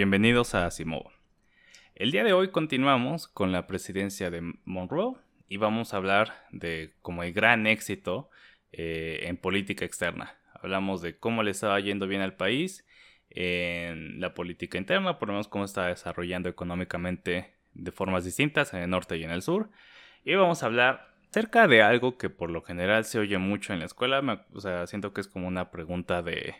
Bienvenidos a Asimov. El día de hoy continuamos con la presidencia de Monroe y vamos a hablar de como el gran éxito eh, en política externa. Hablamos de cómo le estaba yendo bien al país en la política interna, por lo menos cómo está desarrollando económicamente de formas distintas en el norte y en el sur. Y vamos a hablar cerca de algo que por lo general se oye mucho en la escuela. o sea, siento que es como una pregunta de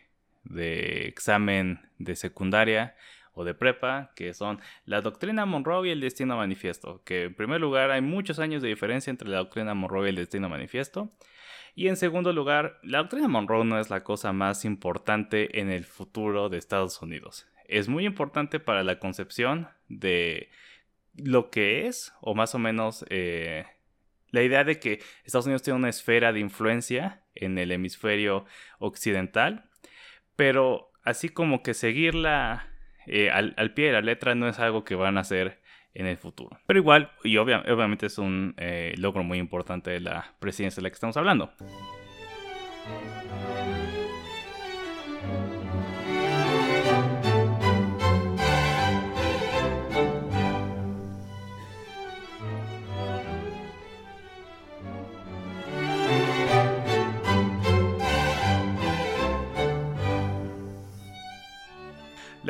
examen de secundaria de prepa, que son la doctrina Monroe y el destino manifiesto, que en primer lugar hay muchos años de diferencia entre la doctrina Monroe y el destino manifiesto. Y en segundo lugar, la doctrina Monroe no es la cosa más importante en el futuro de Estados Unidos. Es muy importante para la concepción de lo que es, o más o menos eh, la idea de que Estados Unidos tiene una esfera de influencia en el hemisferio occidental, pero así como que seguirla eh, al, pie de la letra no es algo que van a hacer en el futuro. Pero igual, y obviamente es un eh, logro muy importante de la presidencia de la que estamos hablando.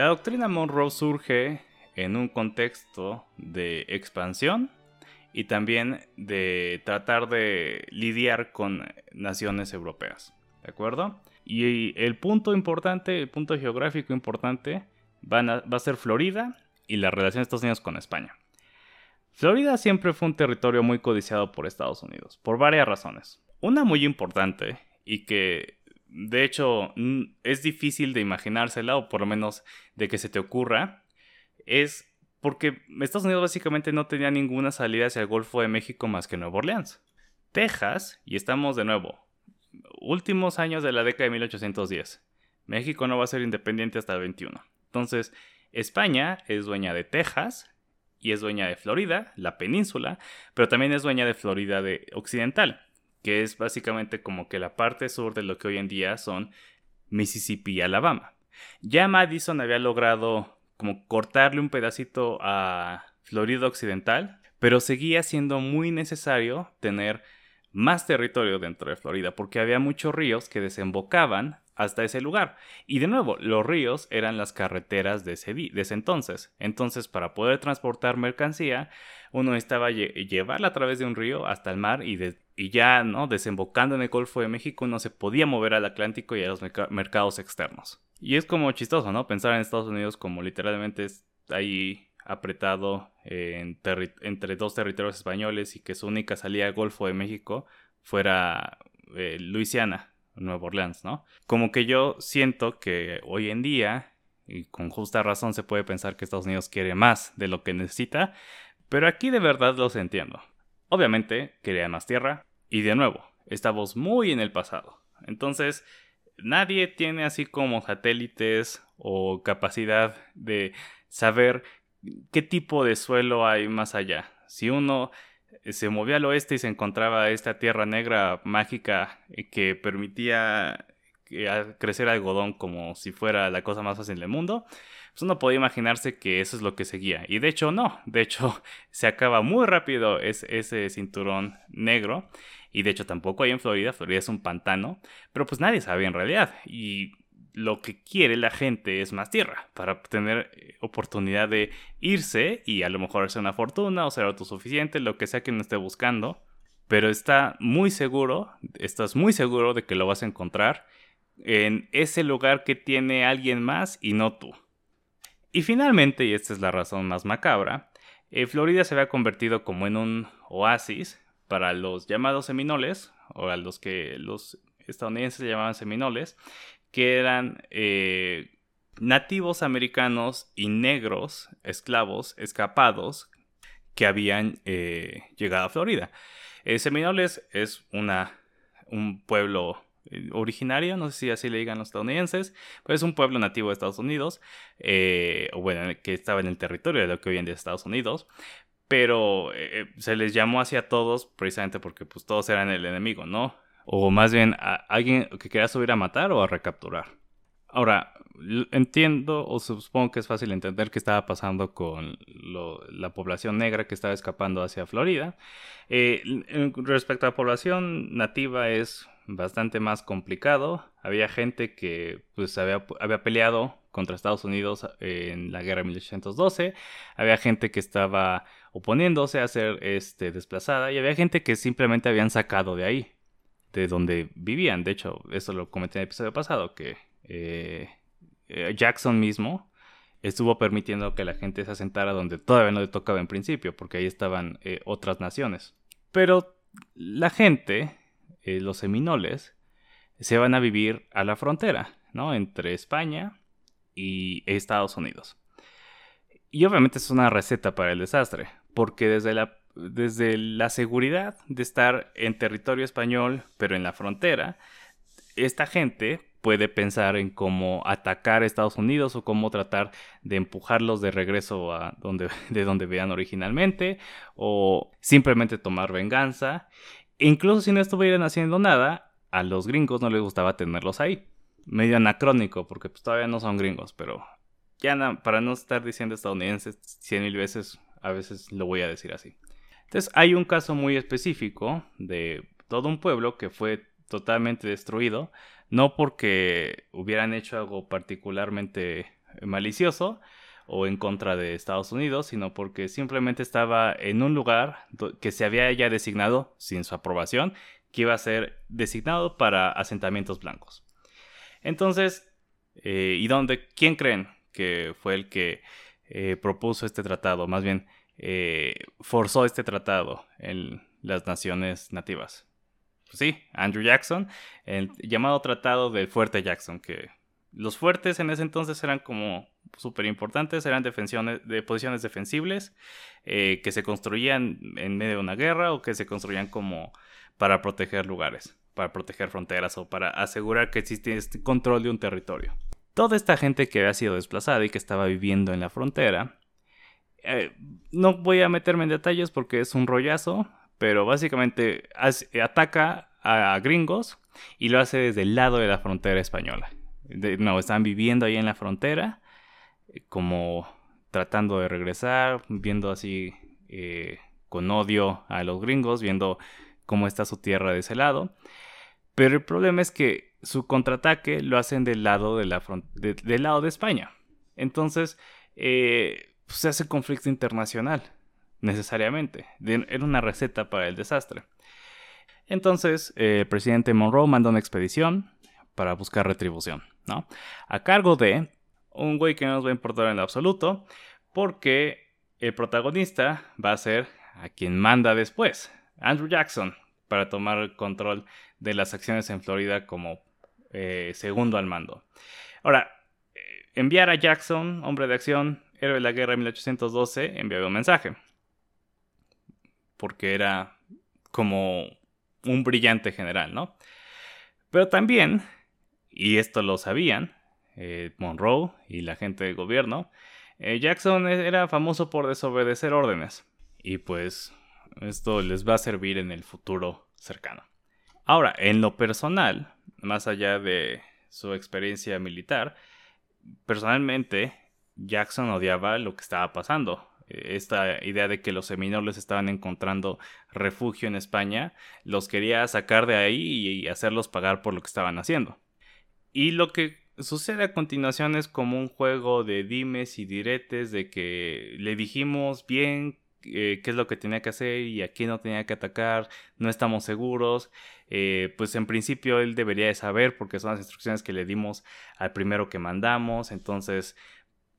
La doctrina Monroe surge en un contexto de expansión y también de tratar de lidiar con naciones europeas. ¿De acuerdo? Y el punto importante, el punto geográfico importante, va a ser Florida y la relación de Estados Unidos con España. Florida siempre fue un territorio muy codiciado por Estados Unidos, por varias razones. Una muy importante y que de hecho es difícil de imaginársela o por lo menos de que se te ocurra, es porque Estados Unidos básicamente no tenía ninguna salida hacia el Golfo de México más que Nueva Orleans. Texas, y estamos de nuevo, últimos años de la década de 1810. México no va a ser independiente hasta el 21. Entonces, España es dueña de Texas y es dueña de Florida, la península, pero también es dueña de Florida de Occidental, que es básicamente como que la parte sur de lo que hoy en día son Mississippi y Alabama. Ya Madison había logrado como cortarle un pedacito a Florida Occidental, pero seguía siendo muy necesario tener más territorio dentro de Florida, porque había muchos ríos que desembocaban hasta ese lugar. Y de nuevo, los ríos eran las carreteras de ese, de entonces. Entonces, para poder transportar mercancía, uno necesitaba llevarla a través de un río hasta el mar y, y ya, ¿no? Desembocando en el Golfo de México, uno se podía mover al Atlántico y a los mercados externos. Y es como chistoso, ¿no? Pensar en Estados Unidos como literalmente ahí apretado entre dos territorios españoles y que su única salida al Golfo de México fuera eh, Luisiana, Nueva Orleans, ¿no? Como que yo siento que hoy en día, y con justa razón se puede pensar que Estados Unidos quiere más de lo que necesita, pero aquí de verdad los entiendo. Obviamente quería más tierra, y de nuevo, estamos muy en el pasado. Entonces, nadie tiene así como satélites o capacidad de saber qué tipo de suelo hay más allá. Si uno se movía al oeste y se encontraba esta tierra negra mágica que permitía crecer algodón como si fuera la cosa más fácil del mundo, pues uno podía imaginarse que eso es lo que seguía. Y de hecho no, de hecho se acaba muy rápido ese cinturón negro y de hecho tampoco hay en Florida, Florida es un pantano, pero pues nadie sabe en realidad. Y lo que quiere la gente es más tierra para tener eh, oportunidad de irse y a lo mejor hacer una fortuna o ser autosuficiente, lo que sea que uno esté buscando. Pero está muy seguro, estás muy seguro de que lo vas a encontrar en ese lugar que tiene alguien más y no tú. Y finalmente, y esta es la razón más macabra, eh, Florida se había convertido como en un oasis para los llamados seminoles, o a los que los estadounidenses llamaban seminoles, que eran eh, nativos americanos y negros, esclavos, escapados, que habían eh, llegado a Florida. seminoles es una, un pueblo eh, originario, no sé si así le digan los estadounidenses, pero es un pueblo nativo de Estados Unidos, eh, o bueno, que estaba en el territorio de lo que hoy en día es Estados Unidos, pero eh, se les llamó así a todos precisamente porque pues todos eran el enemigo, ¿no? O más bien a alguien que quería subir a matar o a recapturar. Ahora, entiendo o supongo que es fácil entender qué estaba pasando con la población negra que estaba escapando hacia Florida. Eh, respecto a la población nativa es bastante más complicado. Había gente que pues había, había peleado contra Estados Unidos en la guerra de 1812. Había gente que estaba oponiéndose a ser este, desplazada y había gente que simplemente habían sacado de ahí, de donde vivían. De hecho, eso lo comenté en el episodio pasado, que eh, eh, Jackson mismo estuvo permitiendo que la gente se asentara donde todavía no le tocaba en principio, porque ahí estaban eh, otras naciones. Pero la gente, eh, los seminoles, se van a vivir a la frontera, ¿no? Entre España y Estados Unidos. Y obviamente es una receta para el desastre, porque desde la, desde la seguridad de estar en territorio español, pero en la frontera, esta gente puede pensar en cómo atacar a Estados Unidos o cómo tratar de empujarlos de regreso a donde, de donde vean originalmente o simplemente tomar venganza. incluso si no estuvieran haciendo nada, a los gringos no les gustaba tenerlos ahí. Medio anacrónico porque pues, todavía no son gringos, pero ya para no estar diciendo estadounidenses cien mil veces, a veces lo voy a decir así. Entonces hay un caso muy específico de todo un pueblo que fue totalmente destruido no porque hubieran hecho algo particularmente malicioso o en contra de Estados Unidos, sino porque simplemente estaba en un lugar que se había ya designado, sin su aprobación, que iba a ser designado para asentamientos blancos. Entonces, eh, ¿y dónde? ¿Quién creen que fue el que eh, propuso este tratado? Más bien, eh, forzó este tratado en las naciones nativas. Pues sí, Andrew Jackson, el llamado Tratado del Fuerte Jackson, que los fuertes en ese entonces eran como súper importantes, eran de posiciones defensibles que se construían en medio de una guerra o que se construían como para proteger lugares, para proteger fronteras o para asegurar que existe este control de un territorio. Toda esta gente que había sido desplazada y que estaba viviendo en la frontera, eh, no voy a meterme en detalles porque es un rollazo, pero básicamente ataca a gringos y lo hace desde el lado de la frontera española. no, están viviendo ahí en la frontera, eh, como tratando de regresar, viendo así eh, con odio a los gringos, viendo cómo está su tierra de ese lado. Pero el problema es que su contraataque lo hacen del lado de, la del lado de España. Entonces, eh, pues, se hace conflicto internacional necesariamente. Era una receta para el desastre. Entonces, el presidente Monroe manda una expedición para buscar retribución, ¿no? A cargo de un güey que no nos va a importar en lo absoluto, porque el protagonista va a ser a quien manda después, Andrew Jackson, para tomar control de las acciones en Florida como eh, segundo al mando. Ahora, eh, enviar a Jackson, hombre de acción, héroe de la guerra de 1812, enviaba un mensaje porque era como un brillante general, ¿no? Pero también, y esto lo sabían, eh, Monroe y la gente del gobierno, Jackson era famoso por desobedecer órdenes. Y pues esto les va a servir en el futuro cercano. Ahora, en lo personal, más allá de su experiencia militar, personalmente Jackson odiaba lo que estaba pasando esta idea de que los seminoles estaban encontrando refugio en España, los quería sacar de ahí y hacerlos pagar por lo que estaban haciendo. Y lo que sucede a continuación es como un juego de dimes y diretes de que le dijimos bien eh, qué es lo que tenía que hacer y a quién no tenía que atacar, no estamos seguros. Eh, pues en principio él debería de saber porque son las instrucciones que le dimos al primero que mandamos, entonces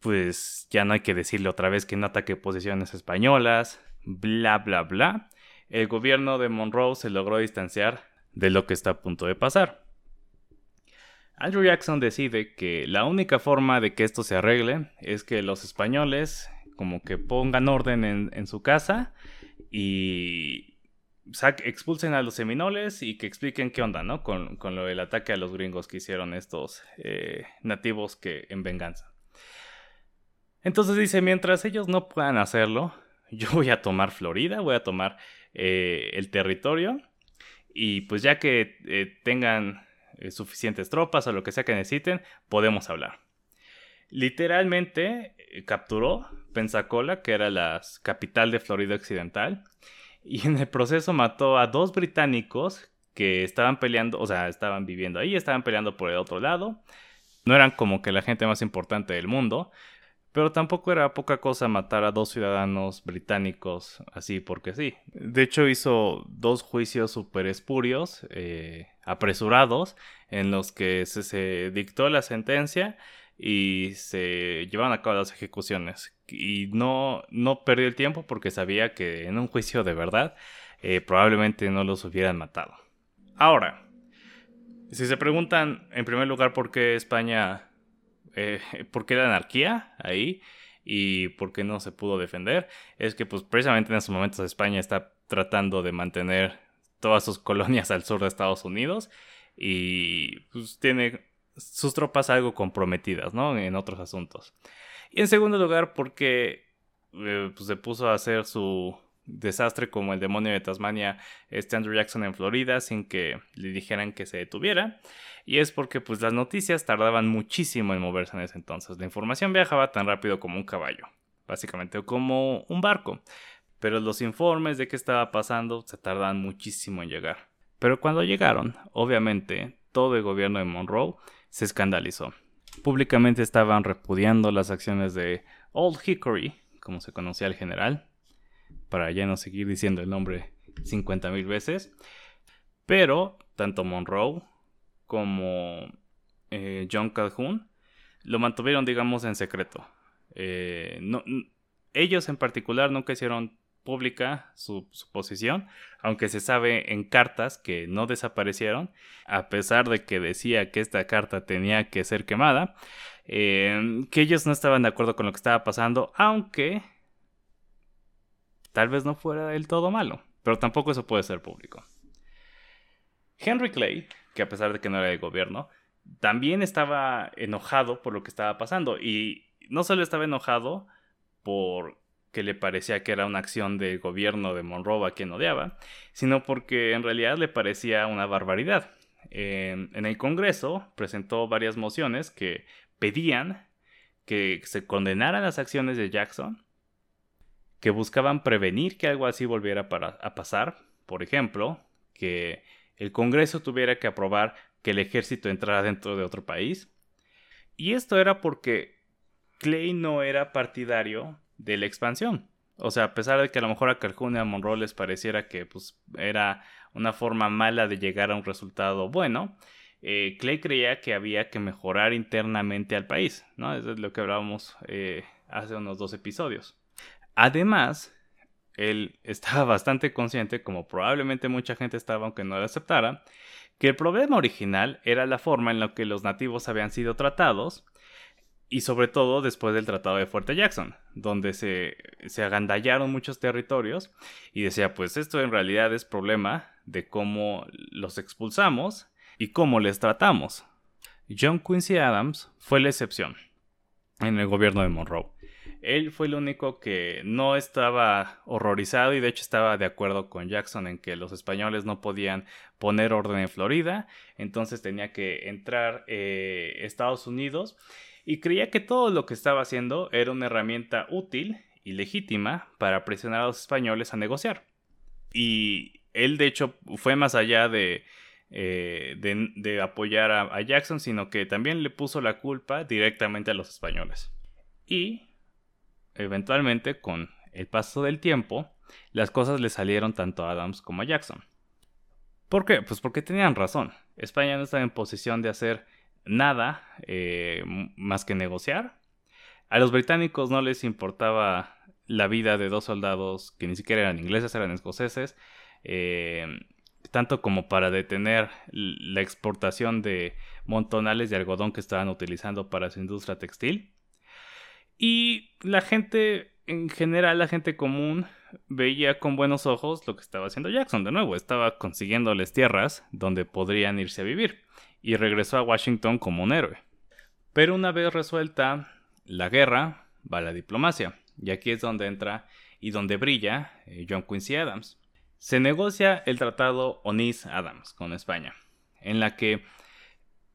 pues ya no hay que decirle otra vez que no ataque posiciones españolas, bla, bla, bla. El gobierno de Monroe se logró distanciar de lo que está a punto de pasar. Andrew Jackson decide que la única forma de que esto se arregle es que los españoles como que pongan orden en, su casa y expulsen a los seminoles y que expliquen qué onda, ¿no? Con, lo del ataque a los gringos que hicieron estos eh, nativos que en venganza. Entonces dice, mientras ellos no puedan hacerlo, yo voy a tomar Florida, voy a tomar eh, el territorio y pues ya que eh, tengan suficientes tropas o lo que sea que necesiten, podemos hablar. Literalmente capturó Pensacola, que era la capital de Florida Occidental, y en el proceso mató a dos británicos que estaban peleando, o sea, estaban viviendo ahí, estaban peleando por el otro lado. No eran como que la gente más importante del mundo, pero tampoco era poca cosa matar a dos ciudadanos británicos así porque sí. De hecho hizo dos juicios super espurios, eh, apresurados, en los que se, dictó la sentencia y se llevaron a cabo las ejecuciones. Y no, no perdió el tiempo porque sabía que en un juicio de verdad eh, probablemente no los hubieran matado. Ahora, si se preguntan en primer lugar por qué España eh, por qué la anarquía ahí y por qué no se pudo defender, es que pues precisamente en esos momentos España está tratando de mantener todas sus colonias al sur de Estados Unidos y pues tiene sus tropas algo comprometidas, ¿no? En otros asuntos. Y en segundo lugar porque eh, pues, se puso a hacer su desastre como el demonio de Tasmania este Andrew Jackson en Florida sin que le dijeran que se detuviera y es porque pues las noticias tardaban muchísimo en moverse en ese entonces la información viajaba tan rápido como un caballo básicamente como un barco pero los informes de qué estaba pasando se tardaban muchísimo en llegar pero cuando llegaron obviamente todo el gobierno de Monroe se escandalizó públicamente estaban repudiando las acciones de Old Hickory como se conocía el general para ya no seguir diciendo el nombre 50.000 veces. Pero tanto Monroe como eh, John Calhoun lo mantuvieron, digamos, en secreto. Eh, no, ellos en particular nunca hicieron pública su, posición, aunque se sabe en cartas que no desaparecieron, a pesar de que decía que esta carta tenía que ser quemada, eh, que ellos no estaban de acuerdo con lo que estaba pasando, aunque Tal vez no fuera del todo malo, pero tampoco eso puede ser público. Henry Clay, que a pesar de que no era del gobierno, también estaba enojado por lo que estaba pasando. Y no solo estaba enojado porque le parecía que era una acción del gobierno de Monroe a quien odiaba, sino porque en realidad le parecía una barbaridad. en el Congreso presentó varias mociones que pedían que se condenaran las acciones de Jackson que buscaban prevenir que algo así volviera a pasar. Por ejemplo, que el Congreso tuviera que aprobar que el ejército entrara dentro de otro país. Y esto era porque Clay no era partidario de la expansión. O sea, a pesar de que a lo mejor a Calhoun y a Monroe les pareciera que pues, era una forma mala de llegar a un resultado bueno, eh, Clay creía que había que mejorar internamente al país, ¿no? Eso es lo que hablábamos eh, hace unos dos episodios. Además, él estaba bastante consciente, como probablemente mucha gente estaba aunque no lo aceptara, que el problema original era la forma en la que los nativos habían sido tratados, y sobre todo después del Tratado de Fuerte Jackson, donde se, se agandallaron muchos territorios, y decía, pues esto en realidad es problema de cómo los expulsamos y cómo les tratamos. John Quincy Adams fue la excepción en el gobierno de Monroe. Él fue el único que no estaba horrorizado y de hecho estaba de acuerdo con Jackson en que los españoles no podían poner orden en Florida, entonces tenía que entrar eh, Estados Unidos y creía que todo lo que estaba haciendo era una herramienta útil y legítima para presionar a los españoles a negociar. Y él de hecho fue más allá de, eh, de, apoyar a Jackson, sino que también le puso la culpa directamente a los españoles. Y eventualmente, con el paso del tiempo, las cosas le salieron tanto a Adams como a Jackson. ¿Por qué? Pues porque tenían razón. España no estaba en posición de hacer nada eh, más que negociar. A los británicos no les importaba la vida de dos soldados que ni siquiera eran ingleses, eran escoceses, eh, tanto como para detener la exportación de montonales de algodón que estaban utilizando para su industria textil. Y la gente, en general, la gente común, veía con buenos ojos lo que estaba haciendo Jackson. De nuevo, estaba consiguiéndoles tierras donde podrían irse a vivir. Y regresó a Washington como un héroe. Pero una vez resuelta la guerra, va la diplomacia. Y aquí es donde entra y donde brilla eh, John Quincy Adams. Se negocia el tratado Onis-Adams con España, en la que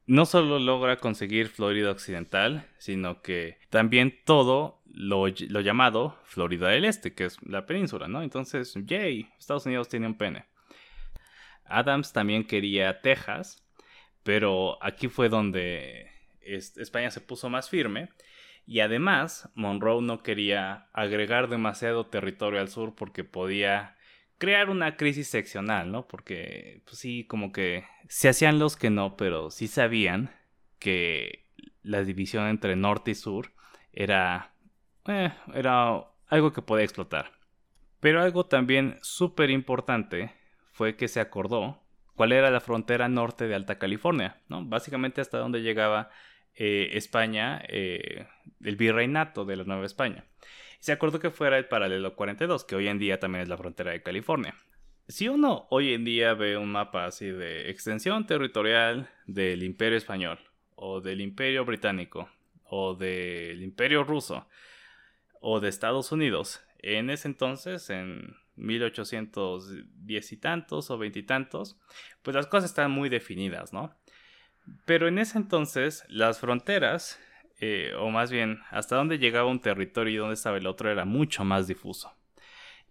no solo logra conseguir Florida Occidental, sino que también todo lo, llamado Florida del Este, que es la península, ¿no? Entonces, yay, Estados Unidos tiene un pene. Adams también quería Texas, pero aquí fue donde España se puso más firme. Y además, Monroe no quería agregar demasiado territorio al sur porque podía crear una crisis seccional, ¿no? Porque, pues sí, como que se hacían los que no, pero sí sabían que la división entre norte y sur era, eh, era algo que podía explotar. Pero algo también súper importante fue que se acordó cuál era la frontera norte de Alta California, ¿no? Básicamente hasta donde llegaba eh, España, eh, el virreinato de la Nueva España se acordó que fuera el paralelo 42, que hoy en día también es la frontera de California. Si uno hoy en día ve un mapa así de extensión territorial del Imperio Español, o del Imperio Británico, o del Imperio Ruso, o de Estados Unidos, en ese entonces, en 1810 y tantos o veintitantos, pues las cosas están muy definidas, ¿no? Pero en ese entonces las fronteras eh, o más bien hasta dónde llegaba un territorio y dónde estaba el otro era mucho más difuso.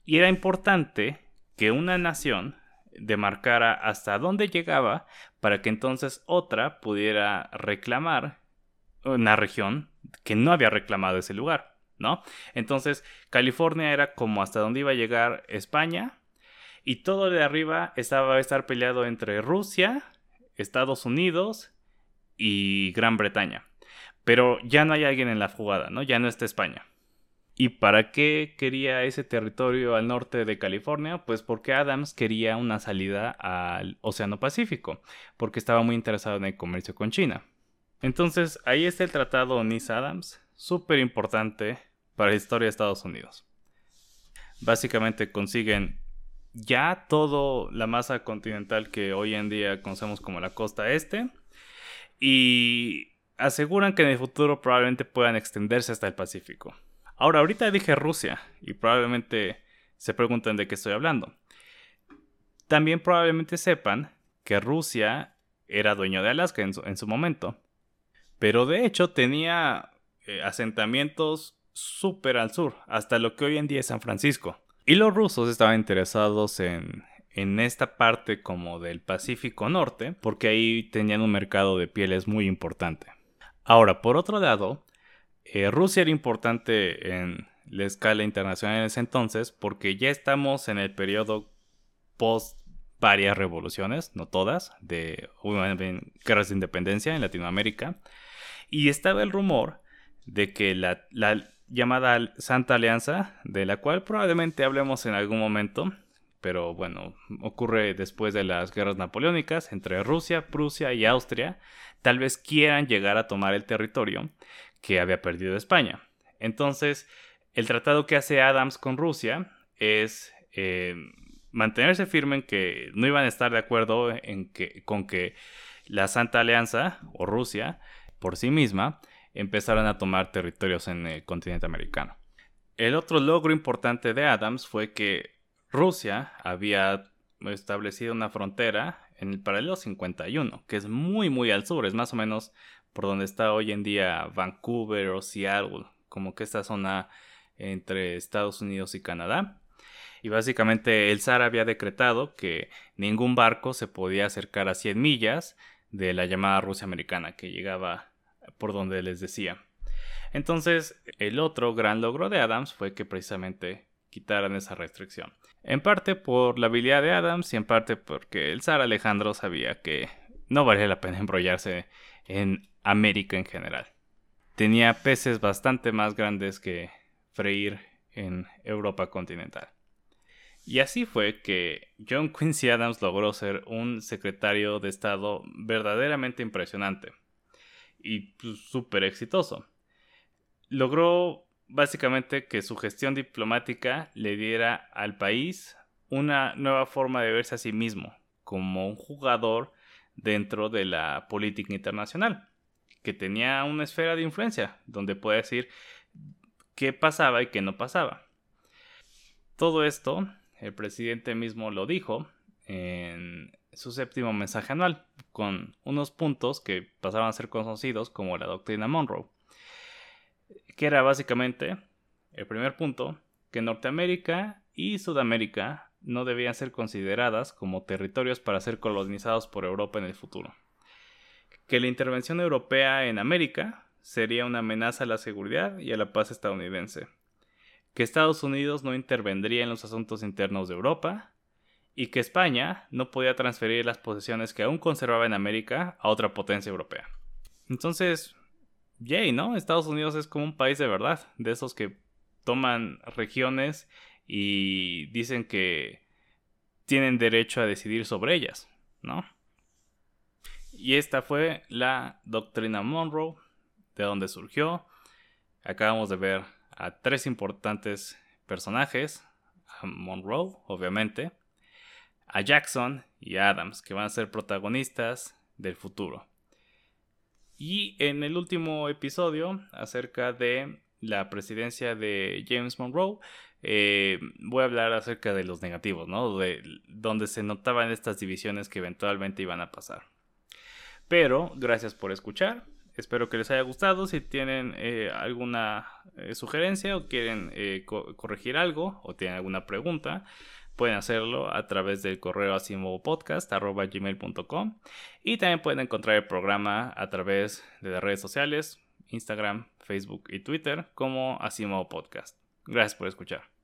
Y era importante que una nación demarcara hasta dónde llegaba para que entonces otra pudiera reclamar una región que no había reclamado ese lugar, ¿no? Entonces, California era como hasta dónde iba a llegar España y todo de arriba estaba a estar peleado entre Rusia, Estados Unidos y Gran Bretaña. Pero ya no hay alguien en la jugada, ¿no? Ya no está España. ¿Y para qué quería ese territorio al norte de California? Pues porque Adams quería una salida al Océano Pacífico, porque estaba muy interesado en el comercio con China. Entonces ahí está el tratado Nice-Adams, súper importante para la historia de Estados Unidos. Básicamente consiguen ya toda la masa continental que hoy en día conocemos como la costa este y aseguran que en el futuro probablemente puedan extenderse hasta el Pacífico. Ahora, ahorita dije Rusia y probablemente se pregunten de qué estoy hablando. También probablemente sepan que Rusia era dueño de Alaska en su, momento. Pero de hecho tenía eh, asentamientos súper al sur, hasta lo que hoy en día es San Francisco. Y los rusos estaban interesados en, en esta parte como del Pacífico Norte, porque ahí tenían un mercado de pieles muy importante. Ahora, por otro lado, eh, Rusia era importante en la escala internacional en ese entonces porque ya estamos en el periodo post varias revoluciones, no todas, de guerras de independencia en Latinoamérica. Y estaba el rumor de que la, la, llamada Santa Alianza, de la cual probablemente hablemos en algún momento, pero bueno, ocurre después de las guerras napoleónicas entre Rusia, Prusia y Austria, tal vez quieran llegar a tomar el territorio que había perdido España. Entonces, el tratado que hace Adams con Rusia es eh, mantenerse firme en que no iban a estar de acuerdo en que, con que la Santa Alianza o Rusia por sí misma empezaran a tomar territorios en el continente americano. El otro logro importante de Adams fue que Rusia había establecido una frontera en el paralelo 51, que es muy muy al sur, es más o menos por donde está hoy en día Vancouver o Seattle, como que esta zona entre Estados Unidos y Canadá. Y básicamente el zar había decretado que ningún barco se podía acercar a 100 millas de la llamada Rusia americana que llegaba por donde les decía. Entonces, el otro gran logro de Adams fue que precisamente quitaran esa restricción. En parte por la habilidad de Adams y en parte porque el zar Alejandro sabía que no valía la pena embrollarse en América en general. Tenía peces bastante más grandes que freír en Europa continental. Y así fue que John Quincy Adams logró ser un secretario de Estado verdaderamente impresionante y pues, súper exitoso. Logró básicamente que su gestión diplomática le diera al país una nueva forma de verse a sí mismo, como un jugador dentro de la política internacional, que tenía una esfera de influencia, donde puede decir qué pasaba y qué no pasaba. Todo esto, el presidente mismo lo dijo en su séptimo mensaje anual, con unos puntos que pasaban a ser conocidos como la doctrina Monroe, que era básicamente el primer punto, que Norteamérica y Sudamérica no debían ser consideradas como territorios para ser colonizados por Europa en el futuro. Que la intervención europea en América sería una amenaza a la seguridad y a la paz estadounidense. Que Estados Unidos no intervendría en los asuntos internos de Europa. Y que España no podía transferir las posesiones que aún conservaba en América a otra potencia europea. Entonces, yay, ¿no? Estados Unidos es como un país de verdad, de esos que toman regiones y dicen que tienen derecho a decidir sobre ellas, ¿no? Y esta fue la doctrina Monroe, de donde surgió. Acabamos de ver a tres importantes personajes, a Monroe, obviamente, a Jackson y a Adams, que van a ser protagonistas del futuro. Y en el último episodio, acerca de la presidencia de James Monroe, eh, voy a hablar acerca de los negativos, ¿no? De donde se notaban estas divisiones que eventualmente iban a pasar. Pero, gracias por escuchar. Espero que les haya gustado. Si tienen eh, alguna eh, sugerencia o quieren corregir algo o tienen alguna pregunta, pueden hacerlo a través del correo asimovopodcast.gmail.com y también pueden encontrar el programa a través de las redes sociales, Instagram, Facebook y Twitter como Asimovo Podcast. Gracias por escuchar.